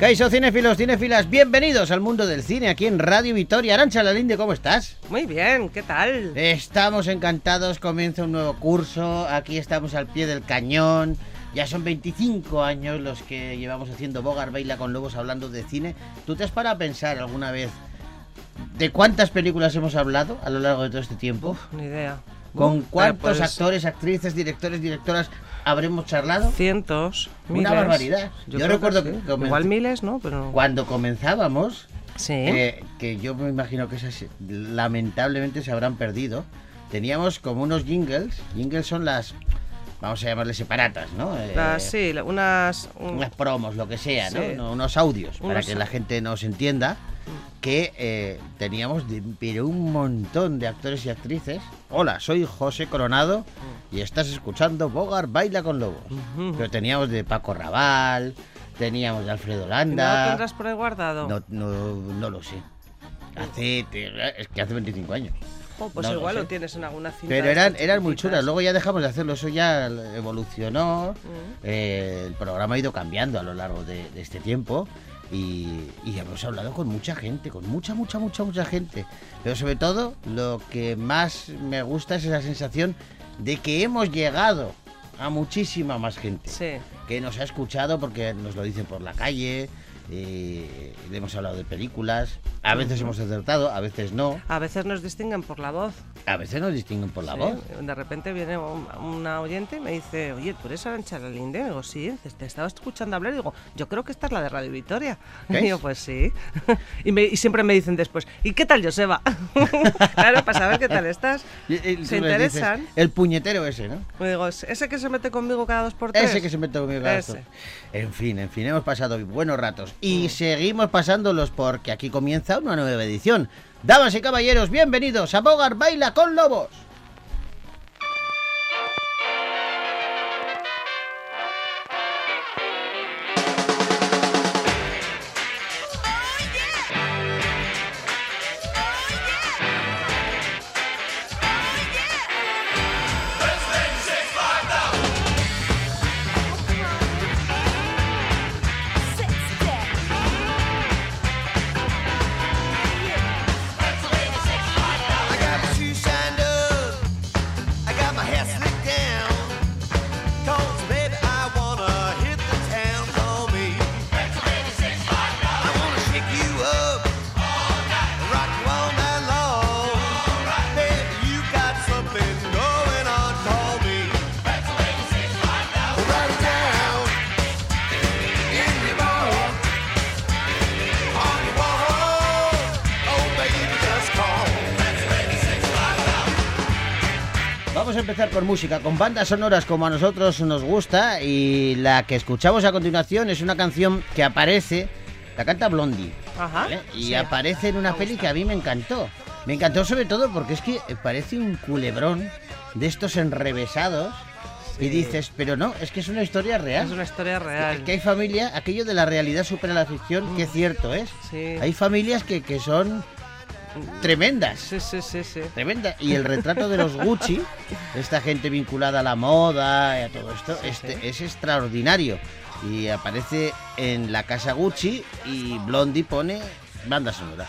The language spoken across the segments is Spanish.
Kaiso cinéfilos, cinéfilas, bienvenidos al mundo del cine aquí en Radio Vitoria. Arancha Lalinde, ¿cómo estás? Muy bien, ¿qué tal? Estamos encantados, comienza un nuevo curso, aquí estamos al pie del cañón. Ya son 25 años los que llevamos haciendo Bogar Baila con Lobos hablando de cine. ¿Tú te has parado a pensar alguna vez de cuántas películas hemos hablado a lo largo de todo este tiempo? Uf, ni idea. ¿Con cuántos pues, actores, actrices, directores, directoras habremos charlado? Cientos, Una miles. barbaridad. Yo creo recuerdo sí. que comencé- Igual miles, ¿no? Pero... Cuando comenzábamos, Sí. eh, que yo me imagino que esas lamentablemente se habrán perdido, teníamos como unos jingles. Jingles son las, vamos a llamarles separatas, ¿no? Eh, Las- sí, unas... un- Unas promos, lo que sea, ¿no? Sí. No, Unos audios, para Unos que au- la gente nos entienda que eh, teníamos de- pero un montón de actores y actrices. Hola, soy José Coronado y estás escuchando Bogar Baila con Lobos. Pero teníamos de Paco Raval, teníamos de Alfredo ¿No lo Landa. tendrás por ahí guardado? No, no, no lo sé. Hace, es que hace 25 años. Oh, pues no lo igual sé. lo tienes en alguna cinta. Pero eran, eran muy chulas. Luego ya dejamos de hacerlo. Eso ya evolucionó. Mm. Eh, el programa ha ido cambiando a lo largo de, de este tiempo. Y, y hemos hablado con mucha gente, con mucha, mucha, mucha, mucha gente. Pero sobre todo, lo que más me gusta es esa sensación de que hemos llegado a muchísima más gente Sí. que nos ha escuchado porque nos lo dicen por la calle, eh, le hemos hablado de películas, a veces hemos acertado, a veces no, A veces nos distinguen por la voz. a veces nos distinguen por la Sí, voz. De repente viene un- una oyente y me dice, oye, ¿tú eres Arancha Lalinde? Digo, sí, te estaba escuchando hablar y digo, yo creo que esta es la de Radio Victoria. Y digo, pues sí. y, me- y siempre me dicen después, ¿y qué tal Joseba? claro, para saber qué tal estás. Y- Se dices, interesan. el puñetero ese, ¿no? Me digo, ese que se mete conmigo cada dos por tres. Ese que se mete conmigo cada Ese. rato. En fin, en fin, hemos pasado buenos ratos y seguimos pasándolos porque aquí comienza una nueva edición. Damas y caballeros, bienvenidos a Bogar Baila con Lobos. Por música, con bandas sonoras como a nosotros nos gusta y la que escuchamos a continuación es una canción que aparece, la canta Blondie. Ajá. ¿vale? Y Sí. aparece en una peli gusta. que a mí me encantó. Me encantó sobre todo porque es que parece un culebrón de estos enrevesados y Sí. dices, pero no, es que es una historia real. Es una historia real. Es que hay familia, aquello de la realidad supera la ficción, que cierto es. Sí. Hay familias que, que son tremendas. Sí, sí, sí, sí. Tremenda. Y el retrato de los Gucci, esta gente vinculada a la moda y a todo esto, Sí, este, sí. es extraordinario. Y aparece en la casa Gucci y Blondie pone banda sonora.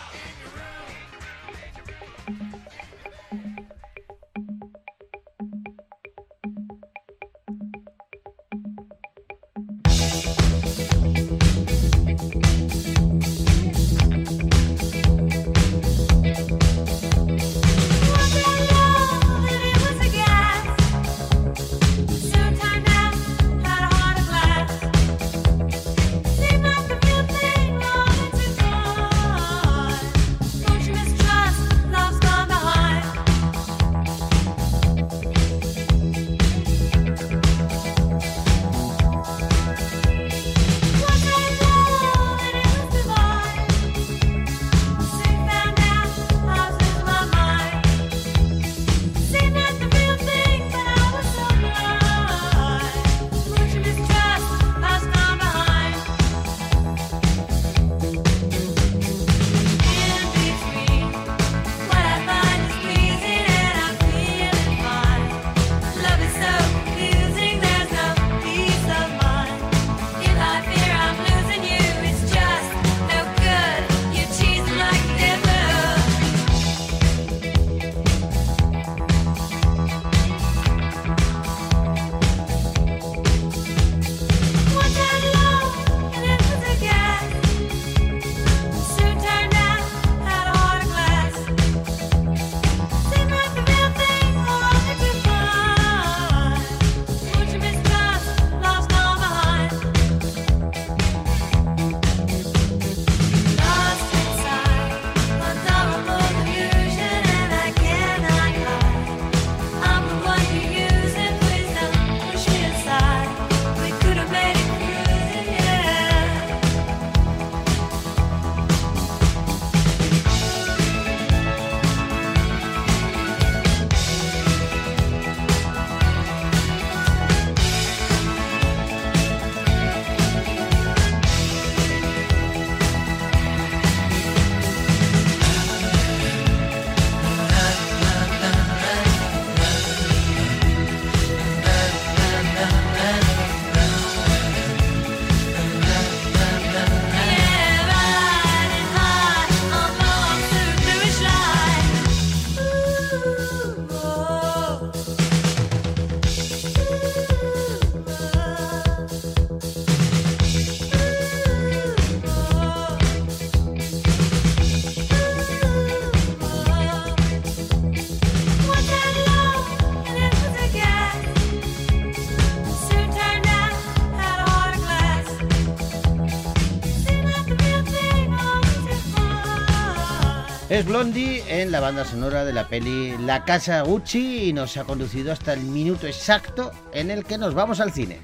En la banda sonora de la peli La Casa Gucci y nos ha conducido hasta el minuto exacto en el que nos vamos al cine.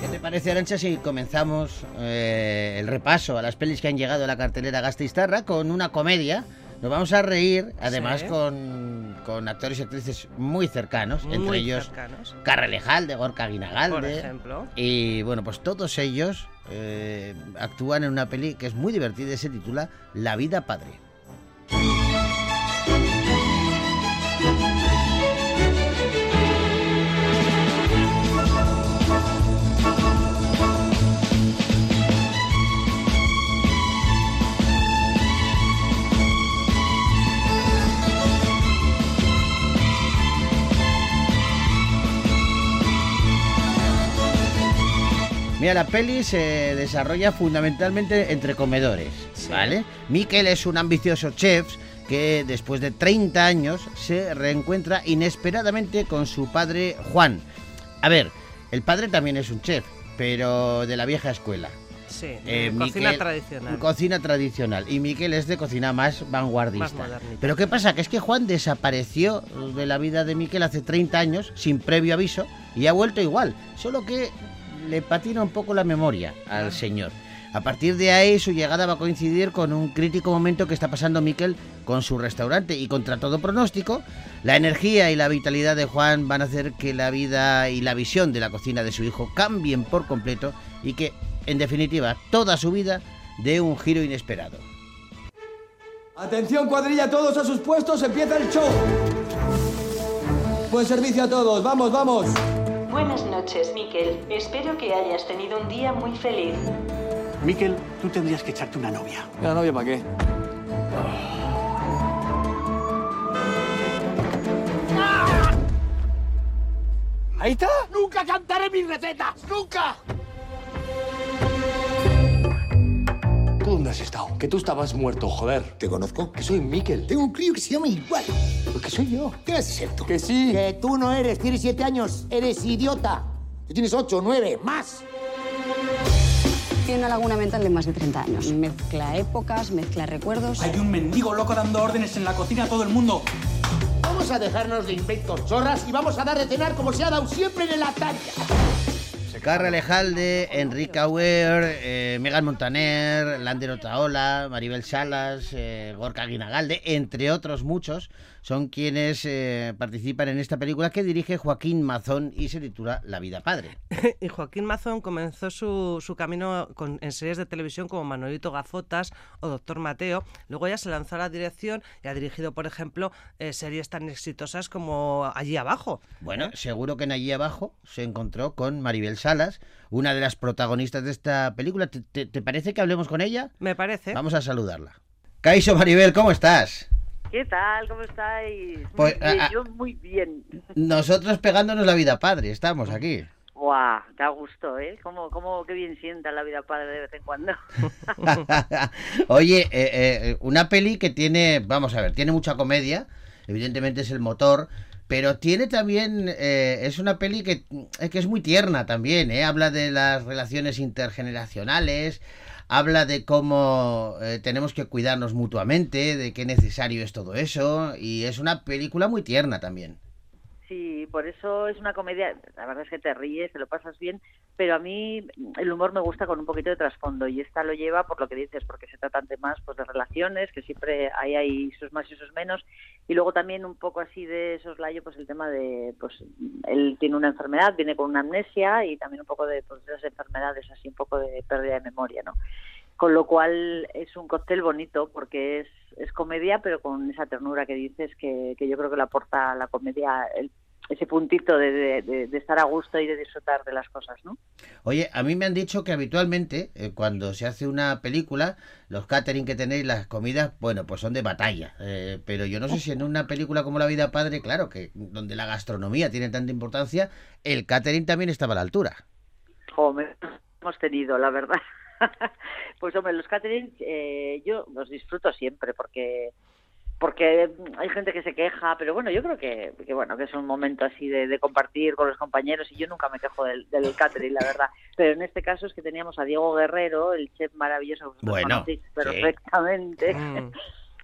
¿Qué te parece, Arancha, si comenzamos eh, el repaso a las pelis que han llegado a la cartelera Gasteiztarra con una comedia? Nos vamos a reír, además Sí. con, con actores y actrices muy cercanos, entre ellos cercanos. Carrelejalde, Gorka Por Guinagalde. ejemplo. Y bueno, pues todos ellos eh, actúan en una peli que es muy divertida y se titula La vida padre. Mira, la peli se desarrolla fundamentalmente entre comedores, Sí. ¿vale? Miquel es un ambicioso chef que después de 30 años se reencuentra inesperadamente con su padre Juan. A ver, el padre también es un chef, pero de la vieja escuela. Sí, Eh, cocina Miquel- tradicional. Cocina tradicional. Y Miquel es de cocina más vanguardista. Más. Pero ¿qué pasa? Que es que Juan desapareció de la vida de Miquel hace 30 años, sin previo aviso, y ha vuelto igual. Solo que le patina un poco la memoria al señor. A partir de ahí, su llegada va a coincidir con un crítico momento que está pasando Miquel con su restaurante. Y contra todo pronóstico, la energía y la vitalidad de Juan van a hacer que la vida y la visión de la cocina de su hijo cambien por completo y que, en definitiva, toda su vida dé un giro inesperado. Atención cuadrilla, todos a sus puestos, empieza el show. Buen servicio a todos, vamos, vamos. Buenas noches, Miquel. Espero que hayas tenido un día muy feliz. Miquel, tú tendrías que echarte una novia. ¿La novia para qué? ¿Ahí está? ¡Nunca cantaré mis recetas! ¡Nunca! Dónde has estado? Que tú estabas muerto, joder. ¿Te conozco? Que soy Miquel. Tengo un crío que se llama igual. Pues que soy yo. ¿Qué vas a ser tú? Que sí. Que tú no eres, tienes siete años, eres idiota. Tú tienes ocho, nueve, más. Tiene una laguna mental de más de 30 años. Mezcla épocas, mezcla recuerdos. Hay un mendigo loco dando órdenes en la cocina a todo el mundo. Vamos a dejarnos de inventos chorras y vamos a dar de cenar como se ha dado siempre en el Ataya. Carra Lejalde, Enrique Auer, eh, Megan Montaner, Lander Otaola, Maribel Salas, eh, Gorka Guinagalde, entre otros muchos, son quienes eh, participan en esta película que dirige Joaquín Mazón y se titula La vida padre. Y Joaquín Mazón comenzó su, su camino con- en series de televisión como Manolito Gafotas o Doctor Mateo. Luego ya se lanzó a la dirección y ha dirigido, por ejemplo, eh, series tan exitosas como Allí Abajo. Bueno, seguro que en allí abajo se encontró con Maribel Salas, una de las protagonistas de esta película. ¿Te, te- te parece que hablemos con ella? Me parece. Vamos a saludarla. Caiso Maribel, ¿cómo estás? ¿Qué tal? ¿Cómo estáis? Muy Pues, bien, ah, ah. yo muy bien. Nosotros pegándonos la vida padre, estamos aquí. Guau, da gusto, ¿eh? ¿Cómo, cómo, qué bien sienta la vida padre de vez en cuando. Oye, eh, eh, una peli que tiene, vamos a ver, tiene mucha comedia, evidentemente es el motor, pero tiene también, eh, es una peli que, que es muy tierna también, ¿eh? habla de las relaciones intergeneracionales, habla de cómo eh, tenemos que cuidarnos mutuamente, de qué necesario es todo eso, y es una película muy tierna también. Sí, por eso es una comedia, la verdad es que te ríes, te lo pasas bien, pero a mí el humor me gusta con un poquito de trasfondo y esta lo lleva por lo que dices, porque se tratan temas pues de relaciones, que siempre hay, hay sus más y sus menos, y luego también un poco así de soslayo, pues el tema de, pues él tiene una enfermedad, viene con una amnesia y también un poco de pues, esas enfermedades, así un poco de pérdida de memoria, ¿no? Con lo cual es un cóctel bonito porque es, es comedia, pero con esa ternura que dices que, que yo creo que le aporta la comedia el- ese puntito de, de- estar a gusto y de disfrutar de las cosas, ¿no? Oye, a mí me han dicho que habitualmente eh, cuando se hace una película, los catering que tenéis, las comidas, bueno, pues son de batalla. Eh, pero yo no sé si en una película como La vida padre, claro, que donde la gastronomía tiene tanta importancia, el catering también estaba a la altura. Joder, hemos tenido, la verdad. pues hombre, los catering eh, yo los disfruto siempre porque porque hay gente que se queja, pero bueno, yo creo que, que bueno, que es un momento así de, de compartir con los compañeros y yo nunca me quejo del, del catering, la verdad. Pero en este caso es que teníamos a Diego Guerrero, el chef maravilloso, que Bueno, sí. perfectamente, Mm.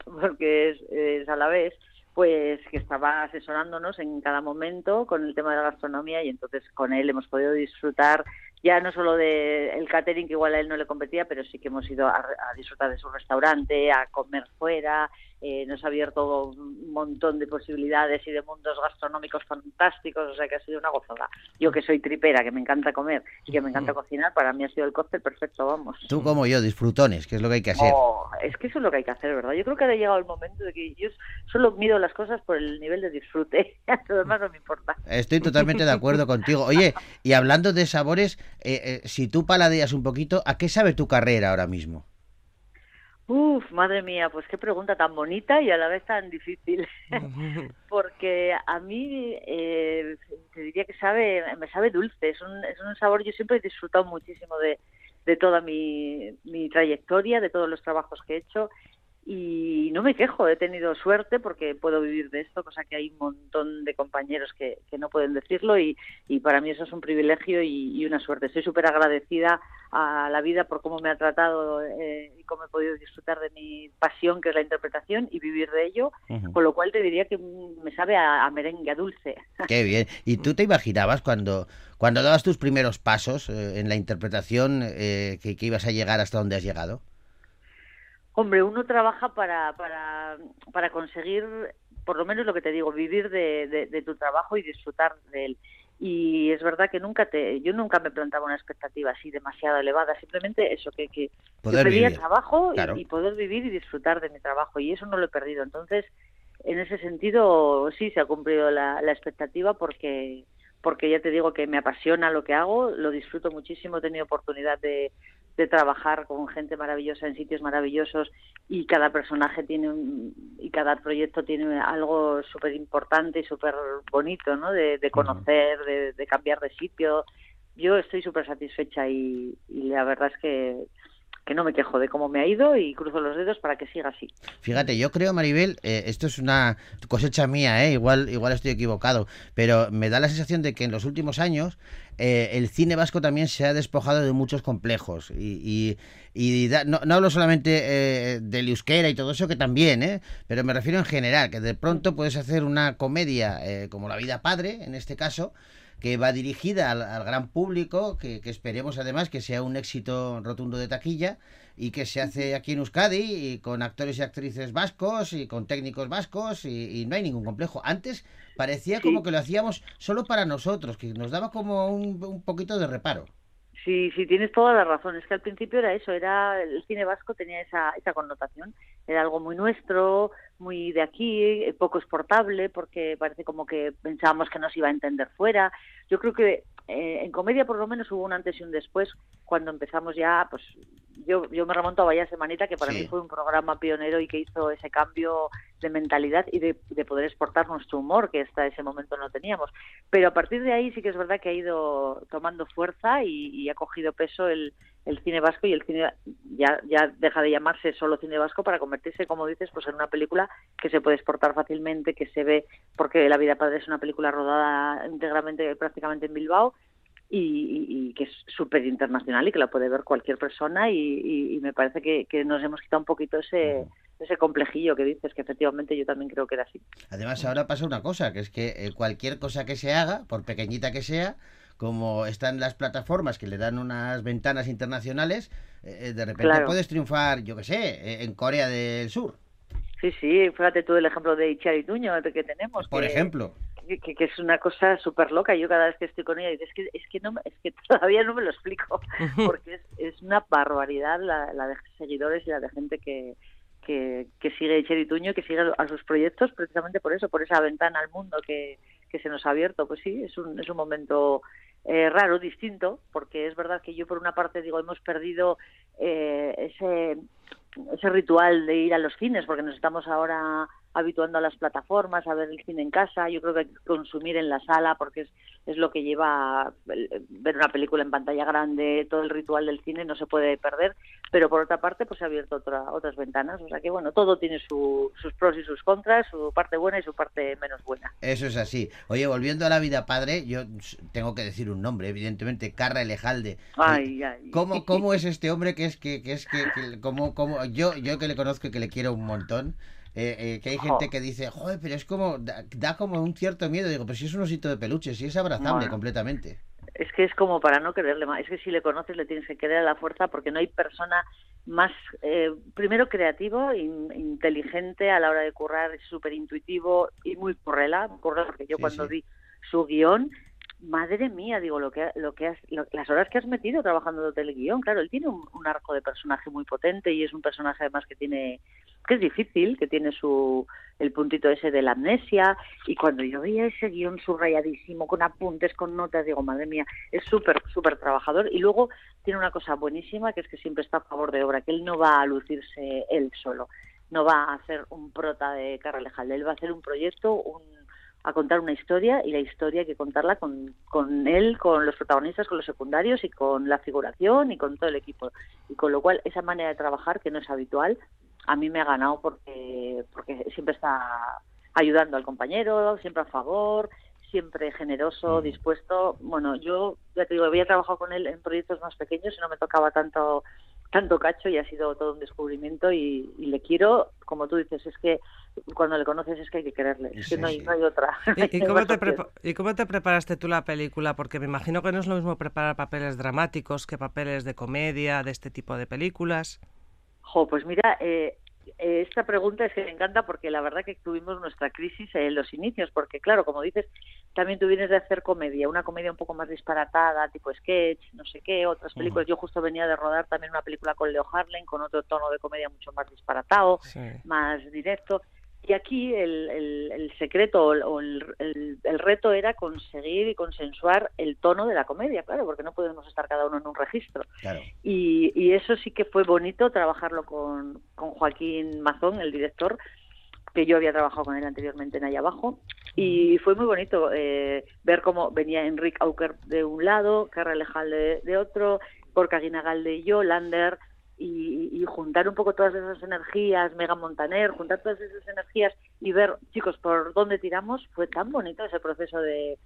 porque es, es a la vez, pues que estaba asesorándonos en cada momento con el tema de la gastronomía y entonces con él hemos podido disfrutar ya no solo del el catering que igual a él no le competía, pero sí que hemos ido a, a disfrutar de su restaurante, a comer fuera, eh, nos ha abierto un montón de posibilidades y de mundos gastronómicos fantásticos, o sea que ha sido una gozada. Yo que soy tripera, que me encanta comer y que me encanta cocinar, para mí ha sido el cóctel perfecto, vamos. Tú como yo, disfrutones, que es lo que hay que hacer. Oh, es que eso es lo que hay que hacer, ¿verdad? Yo creo que ha llegado el momento de que yo solo mido las cosas por el nivel de disfrute, lo demás no me importa. Estoy totalmente de acuerdo contigo. Oye, y hablando de sabores, eh, eh, si tú paladeas un poquito, ¿a qué sabe tu carrera ahora mismo? Uf, madre mía, pues qué pregunta tan bonita y a la vez tan difícil. Porque a mí eh, te diría que sabe, me sabe dulce, es un, es un sabor, yo siempre he disfrutado muchísimo de, de toda mi, mi trayectoria, de todos los trabajos que he hecho y no me quejo, he tenido suerte porque puedo vivir de esto, cosa que hay un montón de compañeros que, que no pueden decirlo y, y para mí eso es un privilegio y, y una suerte. Estoy súper agradecida a la vida por cómo me ha tratado eh, y cómo he podido disfrutar de mi pasión, que es la interpretación, y vivir de ello, con lo cual te diría que me sabe a, a merengue, a dulce. Qué bien. ¿Y tú te imaginabas cuando, cuando dabas tus primeros pasos eh, en la interpretación eh, que, que ibas a llegar hasta donde has llegado? Hombre, uno trabaja para, para, para conseguir, por lo menos lo que te digo, vivir de, de- de tu trabajo y disfrutar de él. Y es verdad que nunca te, yo nunca me plantaba una expectativa así demasiado elevada, simplemente eso, que, que, Poder pedía vivir. trabajo y- y, poder vivir y disfrutar de mi trabajo, y eso no lo he perdido. Entonces, en ese sentido, sí se ha cumplido la, la expectativa porque porque ya te digo que me apasiona lo que hago, lo disfruto muchísimo, he tenido oportunidad de, de trabajar con gente maravillosa en sitios maravillosos y cada personaje tiene un, y cada proyecto tiene algo súper importante y súper bonito, ¿no? De, de conocer, de, de cambiar de sitio. Yo estoy súper satisfecha y, y la verdad es que, que no me quejo de cómo me ha ido y cruzo los dedos para que siga así. Fíjate, yo creo, Maribel, eh, esto es una cosecha mía, ¿eh? igual, igual estoy equivocado, pero me da la sensación de que en los últimos años eh, el cine vasco también se ha despojado de muchos complejos. Y, da- no, no hablo solamente eh, del euskera y todo eso, que también, ¿eh? pero me refiero en general, que de pronto puedes hacer una comedia eh, como La vida padre, en este caso, que va dirigida al, al gran público, que, que esperemos además que sea un éxito rotundo de taquilla y que se hace aquí en Euskadi y con actores y actrices vascos y con técnicos vascos y, y no hay ningún complejo. Antes parecía Sí. como que lo hacíamos solo para nosotros, que nos daba como un, un poquito de reparo. Sí, sí, tienes toda la razón. Es que al principio era eso, era el cine vasco tenía esa, esa connotación. Era algo muy nuestro, muy de aquí, eh, poco exportable, porque parece como que pensábamos que nos iba a entender fuera. Yo creo que eh, en comedia por lo menos hubo un antes y un después cuando empezamos ya, pues yo, yo me remonto a Vaya Semanita, que para Sí. mí fue un programa pionero y que hizo ese cambio de mentalidad y de, de poder exportar nuestro humor, que hasta ese momento no teníamos. Pero a partir de ahí sí que es verdad que ha ido tomando fuerza y, y ha cogido peso el, el cine vasco y el cine ya, ya deja de llamarse solo cine vasco para convertirse, como dices, pues en una película que se puede exportar fácilmente, que se ve, porque La vida padre es una película rodada íntegramente prácticamente en Bilbao y, que es súper internacional y que la puede ver cualquier persona y, y- y me parece que, que nos hemos quitado un poquito ese, ese complejillo que dices, que efectivamente yo también creo que era así. Además ahora pasa una cosa, que es que eh, cualquier cosa que se haga, por pequeñita que sea, como están las plataformas que le dan unas ventanas internacionales, eh, eh, de repente Claro. puedes triunfar, yo qué sé, eh, en Corea del Sur, Sí, sí, fíjate tú el ejemplo de Ichari Tuño que tenemos. por que- ejemplo. que, que- es una cosa súper loca. Yo cada vez que estoy con ella digo, es que, es que, no, me- es que todavía no me lo explico, porque es, es una barbaridad la, la de seguidores y la de gente que, que, que sigue a Cherry Tuño, que sigue a sus proyectos precisamente por eso, por esa ventana al mundo que, que se nos ha abierto. Pues sí, es un, es un momento eh, raro, distinto, porque es verdad que yo por una parte digo, hemos perdido eh, ese ese ritual de ir a los cines, porque nos estamos ahora habituando a las plataformas, a ver el cine en casa. Yo creo que hay que consumir en la sala porque es, es lo que lleva ver una película en pantalla grande, todo el ritual del cine no se puede perder. Pero por otra parte, pues se ha abierto otra, otras ventanas. O sea que bueno, todo tiene su- sus pros y sus contras, su parte buena y su parte menos buena. Eso es así. Oye, volviendo a la vida padre, yo tengo que decir un nombre, evidentemente, Carra Elejalde. Ay, ay. ¿Cómo, ¿Cómo es este hombre que es que, que es que, que como, como yo, yo que le conozco y que le quiero un montón? Eh, eh, que hay gente que dice, joder, pero es como, da, da como un cierto miedo. Digo, pero si es un osito de peluche, si es abrazable Bueno. completamente. Es que es como para no quererle más. Es que si le conoces le tienes que querer a la fuerza porque no hay persona más, eh, primero creativo, in- inteligente a la hora de currar, súper intuitivo y muy currela, currela porque yo Sí, cuando sí. vi su guion, madre mía, digo, lo que, lo que has, lo- las horas que has metido trabajando del guion, claro, él tiene un, arco de personaje muy potente y es un personaje además que tiene, que es difícil, que tiene su, el puntito ese de la amnesia y cuando yo veía ese guion subrayadísimo con apuntes, con notas, digo, madre mía, es súper, súper trabajador y luego tiene una cosa buenísima que es que siempre está a favor de obra, que él no va a lucirse él solo, no va a hacer un prota de Carralejalde, él va a hacer un proyecto, un, a contar una historia y la historia hay que contarla con, con él, con los protagonistas, con los secundarios y con la figuración y con todo el equipo. Y con lo cual esa manera de trabajar, que no es habitual, a mí me ha ganado porque, porque siempre está ayudando al compañero, siempre a favor, siempre generoso, dispuesto. Bueno, yo ya te digo, había trabajado con él en proyectos más pequeños y no me tocaba tanto tanto cacho y ha sido todo un descubrimiento y, y le quiero, como tú dices, es que cuando le conoces es que hay que quererle, es que Sí, no hay, sí. no hay otra. ¿Y, cómo te opción. prepa- ¿Y cómo te preparaste tú la película? Porque me imagino que no es lo mismo preparar papeles dramáticos que papeles de comedia, de este tipo de películas. Jo, pues mira, eh, esta pregunta es que me encanta porque la verdad que tuvimos nuestra crisis en los inicios, porque claro, como dices, también tú vienes de hacer comedia, una comedia un poco más disparatada, tipo sketch, no sé qué, otras películas. Yo justo venía de rodar también una película con Leo Harlem, con otro tono de comedia mucho más disparatado, Sí. más directo. Y aquí el, el- el secreto o el- el, reto era conseguir y consensuar el tono de la comedia, claro, porque no podemos estar cada uno en un registro. Claro. Y, y eso sí que fue bonito trabajarlo con, con Joaquín Mazón, el director, que yo había trabajado con él anteriormente en Allá Abajo. Y fue muy bonito eh, ver cómo venía Enrique Auker de un lado, Carra Lejal de, de otro, Gorka Guinagalde y yo, Lander, y, y juntar un poco todas esas energías, Mega Montaner, juntar todas esas energías y ver, chicos, por dónde tiramos, fue tan bonito ese proceso de,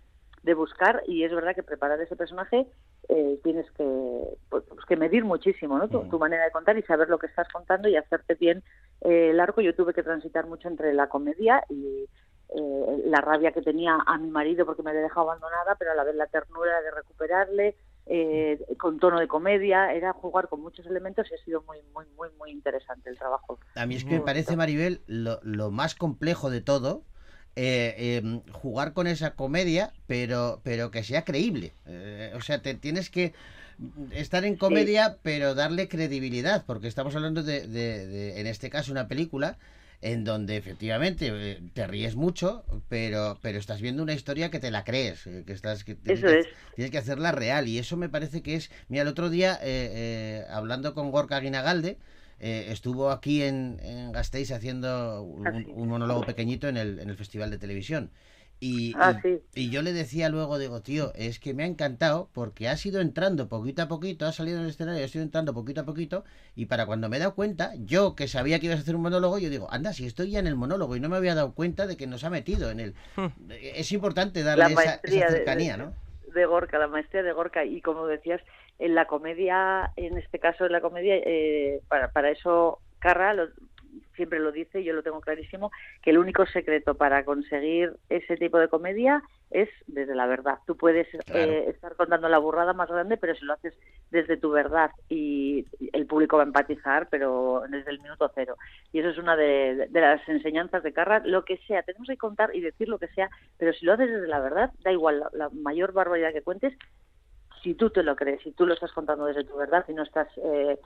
de buscar y es verdad que preparar ese personaje eh, tienes que pues, pues que medir muchísimo ¿no? tu, tu manera de contar y saber lo que estás contando y hacerte bien eh, el arco yo tuve que transitar mucho entre la comedia y eh, la rabia que tenía a mi marido porque me había dejado abandonada pero a la vez la ternura de recuperarle eh, con tono de comedia era jugar con muchos elementos y ha sido muy muy muy muy interesante el trabajo. A mí es que me parece, Maribel, lo, lo más complejo de todo, eh, eh, jugar con esa comedia, pero, pero que sea creíble. Eh, o sea, te tienes que estar en comedia, pero darle credibilidad, porque estamos hablando de, de- de, en este caso, una película en donde efectivamente eh, te ríes mucho, pero, pero estás viendo una historia que te la crees, eh, que estás que tienes, Eso que, es. tienes que hacerla real y eso me parece que es, mira, el otro día eh, eh, hablando con Gorka Guinagalde, eh, estuvo aquí en, en Gasteiz haciendo un, un monólogo pequeñito en el, en el festival de televisión. Y, Ah, y- sí. y yo le decía luego, digo, tío, es que me ha encantado porque has ido entrando poquito a poquito, has salido en el escenario, has ido entrando poquito a poquito, y para cuando me he dado cuenta, yo que sabía que ibas a hacer un monólogo, yo digo, anda, si estoy ya en el monólogo y no me había dado cuenta de que nos ha metido en el... Es importante darle la esa, maestría esa de- cercanía, de, ¿no? de Gorka, la maestría de Gorka. Y como decías, en la comedia, en este caso en la comedia, eh, para, para eso Carra lo- siempre lo dice, yo lo tengo clarísimo, que el único secreto para conseguir ese tipo de comedia es desde la verdad. Tú puedes Claro. eh, estar contando la burrada más grande, pero si lo haces desde tu verdad y el público va a empatizar, pero desde el minuto cero. Y eso es una de, de las enseñanzas de Carra, lo que sea, tenemos que contar y decir lo que sea, pero si lo haces desde la verdad, da igual la, la mayor barbaridad que cuentes, si tú te lo crees, si tú lo estás contando desde tu verdad y no estás eh,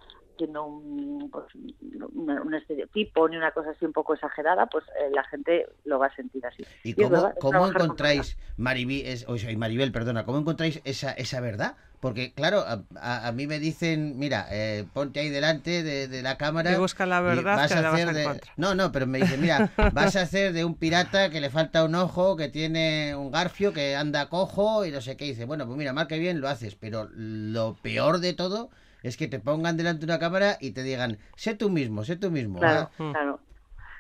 un, pues, un, un estereotipo ni una cosa así un poco exagerada, pues eh, la gente lo va a sentir así. ¿Y cómo, cómo encontráis, Maribel, es, o sea, Maribel, perdona, cómo encontráis esa, esa verdad? Porque, claro, a, a- a mí me dicen, mira, eh, ponte ahí delante de, de la cámara. Y busca la verdad vas que a la vas hacer a de- encontrar. No, no, pero me dicen, mira, vas a hacer de un pirata que le falta un ojo, que tiene un garfio, que anda cojo y no sé qué. Y dice, bueno, pues mira, mal que bien lo haces, pero lo peor de todo es que te pongan delante de una cámara y te digan, sé tú mismo, sé tú mismo. Claro, ¿ah? claro.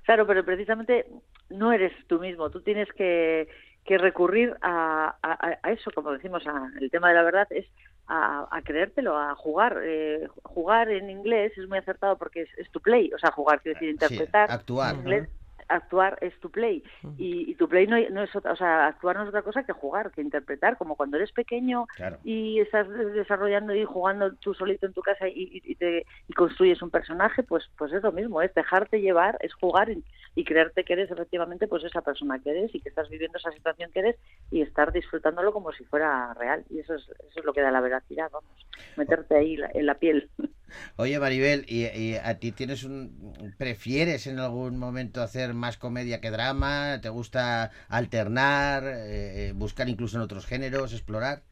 Claro, pero precisamente no eres tú mismo. Tú tienes que, que recurrir a, a- a eso, como decimos, a- el tema de la verdad es a, a creértelo, a jugar. Eh, jugar en inglés es muy acertado porque es, es to play, o sea, jugar quiere decir Sí, interpretar. actuar. En inglés, actuar es to play y, y to play no, no es otra, o sea, actuar no es otra cosa que jugar, que interpretar, como cuando eres pequeño Claro. y estás desarrollando y jugando tú solito en tu casa y, y- y te, y construyes un personaje, pues pues es lo mismo, es dejarte llevar, es jugar y, y creerte que eres efectivamente pues esa persona que eres y que estás viviendo esa situación que eres y estar disfrutándolo como si fuera real y eso es, eso es lo que da la veracidad, vamos, meterte ahí la- en la piel. Oye, Maribel, ¿y, y a ti tienes un... prefieres en algún momento hacer más comedia que drama? ¿Te gusta alternar, eh, buscar incluso en otros géneros, explorar?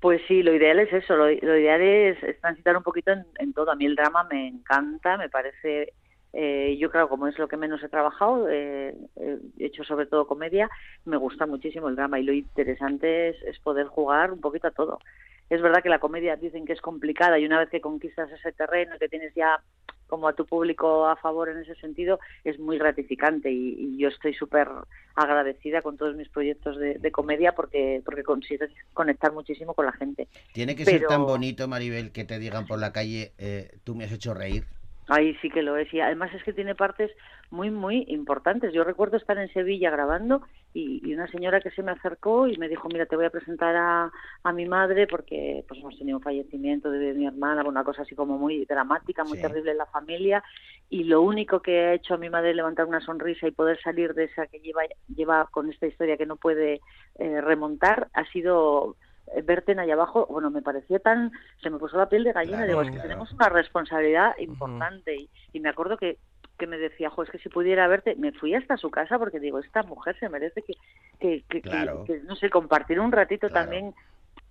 Pues sí, lo ideal es eso, lo, ideal es, transitar un poquito en, todo. A mí el drama me encanta, me parece, eh, yo creo, como es lo que menos he trabajado, eh, eh, he hecho sobre todo comedia, me gusta muchísimo el drama y lo interesante es, es poder jugar un poquito a todo. Es verdad que la comedia dicen que es complicada y una vez que conquistas ese terreno que tienes ya como a tu público a favor en ese sentido, es muy gratificante y, y yo estoy súper agradecida con todos mis proyectos de, de comedia porque, porque consigues conectar muchísimo con la gente. Tiene que ser tan bonito, Maribel, que te digan por la calle, eh, tú me has hecho reír. Ahí sí que lo es. Y además es que tiene partes muy, muy importantes. Yo recuerdo estar en Sevilla grabando y, y una señora que se me acercó y me dijo, mira, te voy a presentar a, a mi madre porque pues hemos tenido un fallecimiento de mi hermana, una cosa así como muy dramática, muy Sí. terrible en la familia. Y lo único que ha hecho a mi madre levantar una sonrisa y poder salir de esa que lleva, lleva con esta historia que no puede eh, remontar ha sido eh, verte en allá abajo, bueno, me pareció tan, se me puso la piel de gallina, Claro, digo, es que claro. tenemos una responsabilidad importante y, y me acuerdo que, que me decía, jo, es que si pudiera verte, me fui hasta su casa porque digo, esta mujer se merece que, que, que, que- Claro. que, no sé, compartir un ratito también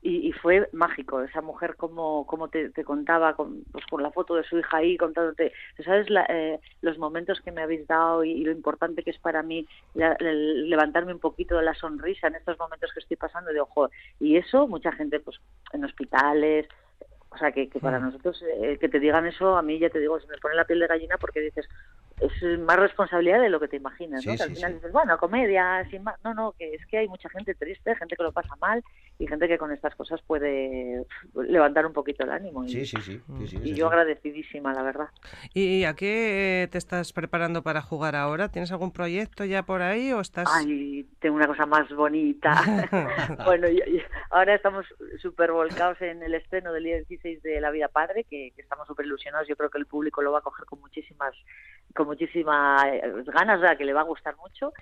y, y fue mágico. Esa mujer como, como te, te contaba con, pues con la foto de su hija ahí contándote sabes la- eh, los momentos que me habéis dado y, y lo importante que es para mí la- el levantarme un poquito de la sonrisa en estos momentos que estoy pasando de ojo y eso mucha gente pues en hospitales o sea que, que para nosotros eh, que te digan eso a mí ya te digo se me pone la piel de gallina porque dices es más responsabilidad de lo que te imaginas, Sí, ¿no? Que al sí, final sí. dices, bueno, comedia, sin más. No, no, que es que hay mucha gente triste, gente que lo pasa mal y gente que con estas cosas puede levantar un poquito el ánimo. Y, Sí, sí, sí. sí, sí, y yo así. agradecidísima, la verdad. ¿Y a qué te estás preparando para jugar ahora? ¿Tienes algún proyecto ya por ahí o estás...? Ay, tengo una cosa más bonita. bueno, yo- yo- ahora estamos súper volcados en el estreno del día 16 de La Vida Padre, que, que estamos súper ilusionados. Yo creo que el público lo va a coger con muchísimas, con muchísimas ganas, ¿verdad? que le va a gustar mucho.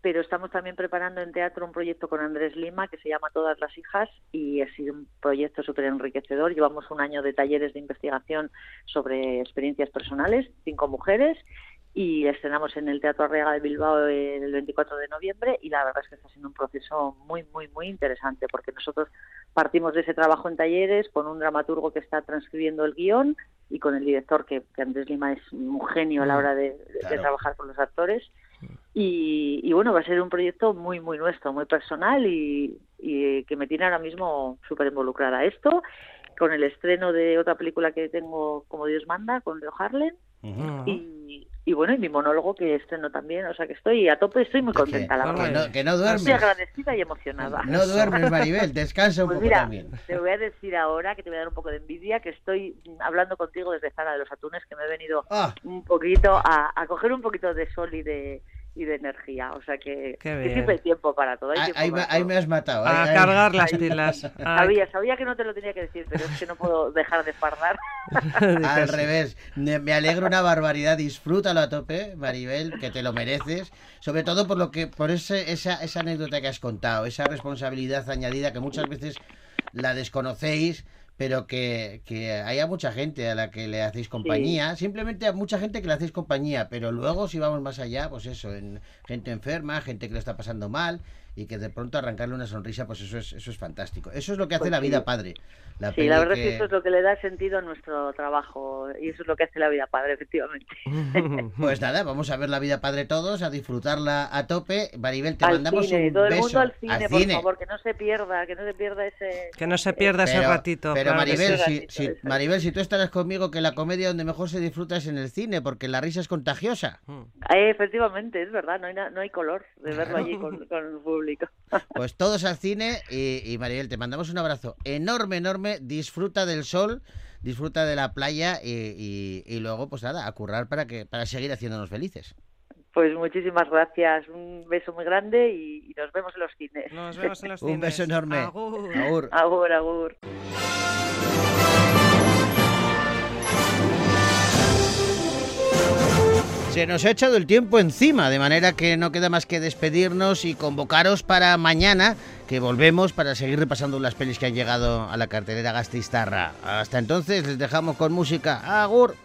Pero estamos también preparando en teatro un proyecto con Andrés Lima que se llama Todas las hijas y ha sido un proyecto súper enriquecedor. Llevamos un año de talleres de investigación sobre experiencias personales, cinco mujeres, y estrenamos en el Teatro Arriaga de Bilbao el 24 de noviembre y la verdad es que está siendo un proceso muy, muy, muy interesante porque nosotros partimos de ese trabajo en talleres con un dramaturgo que está transcribiendo el guion y con el director que, que Andrés Lima es un genio a la hora de, trabajar con los actores. Y, y bueno, va a ser un proyecto muy, muy nuestro, muy personal y, y que me tiene ahora mismo súper involucrada. Esto, con el estreno de otra película que tengo, como Dios manda, con Leo Harlem, y, y bueno, y mi monólogo que estreno también, o sea que estoy a tope, estoy muy Que- contenta, la que verdad. no, que no duermes. Estoy agradecida y emocionada. No duermes, Maribel, descansa un Pues poco mira, también. te voy a decir ahora que te voy a dar un poco de envidia, que estoy hablando contigo desde Zara de los Atunes, que me he venido Ah, un poquito a, a coger un poquito de sol y de y de energía, o sea que, que siempre hay tiempo para todo. hay ahí, tiempo ahí me, ahí has matado. A ahí- ahí- cargar las pilas. Sabía, sabía que no te lo tenía que decir, pero es que no puedo dejar de fardar. Al revés, me me alegro una barbaridad, disfrútalo a tope, Maribel, que te lo mereces, sobre todo por lo que, por ese, esa, esa anécdota que has contado, esa responsabilidad añadida que muchas veces la desconocéis, pero que, que haya mucha gente a la que le hacéis compañía, simplemente a mucha gente que le hacéis compañía, pero luego si vamos más allá, pues eso, en gente enferma, gente que lo está pasando mal y que de pronto arrancarle una sonrisa, pues eso es, eso es fantástico. Eso es lo que hace Pues la sí. vida padre. La sí, la verdad es que- que eso es lo que le da sentido a nuestro trabajo y eso es lo que hace la vida padre, efectivamente. Pues nada, vamos a ver la vida padre todos, a disfrutarla a tope. Maribel, te al mandamos cine, un todo el beso. mundo al cine, Al por cine. favor, que no se pierda, que no se pierda ese... Que no se pierda ese Pero- ratito. Pero claro que Maribel, si, ratito, si-. Maribel, si tú estarás conmigo, que la comedia donde mejor se disfruta es en el cine, porque la risa es contagiosa. Eh, efectivamente, es verdad, no hay, na- no hay color de verlo allí con, con el público. Pues todos al cine y, y Maribel, te mandamos un abrazo enorme, enorme. Disfruta del sol, disfruta de la playa y, y- y luego, pues nada, a currar para, que, para seguir haciéndonos felices. Pues muchísimas gracias, un beso muy grande y, y nos vemos en los cines. Nos vemos en los Un cines. beso enorme. Agur. Agur. Agur, agur. Se nos ha echado el tiempo encima, de manera que no queda más que despedirnos y convocaros para mañana, que volvemos para seguir repasando las pelis que han llegado a la cartelera Gastistarra. Hasta entonces les dejamos con música. Agur.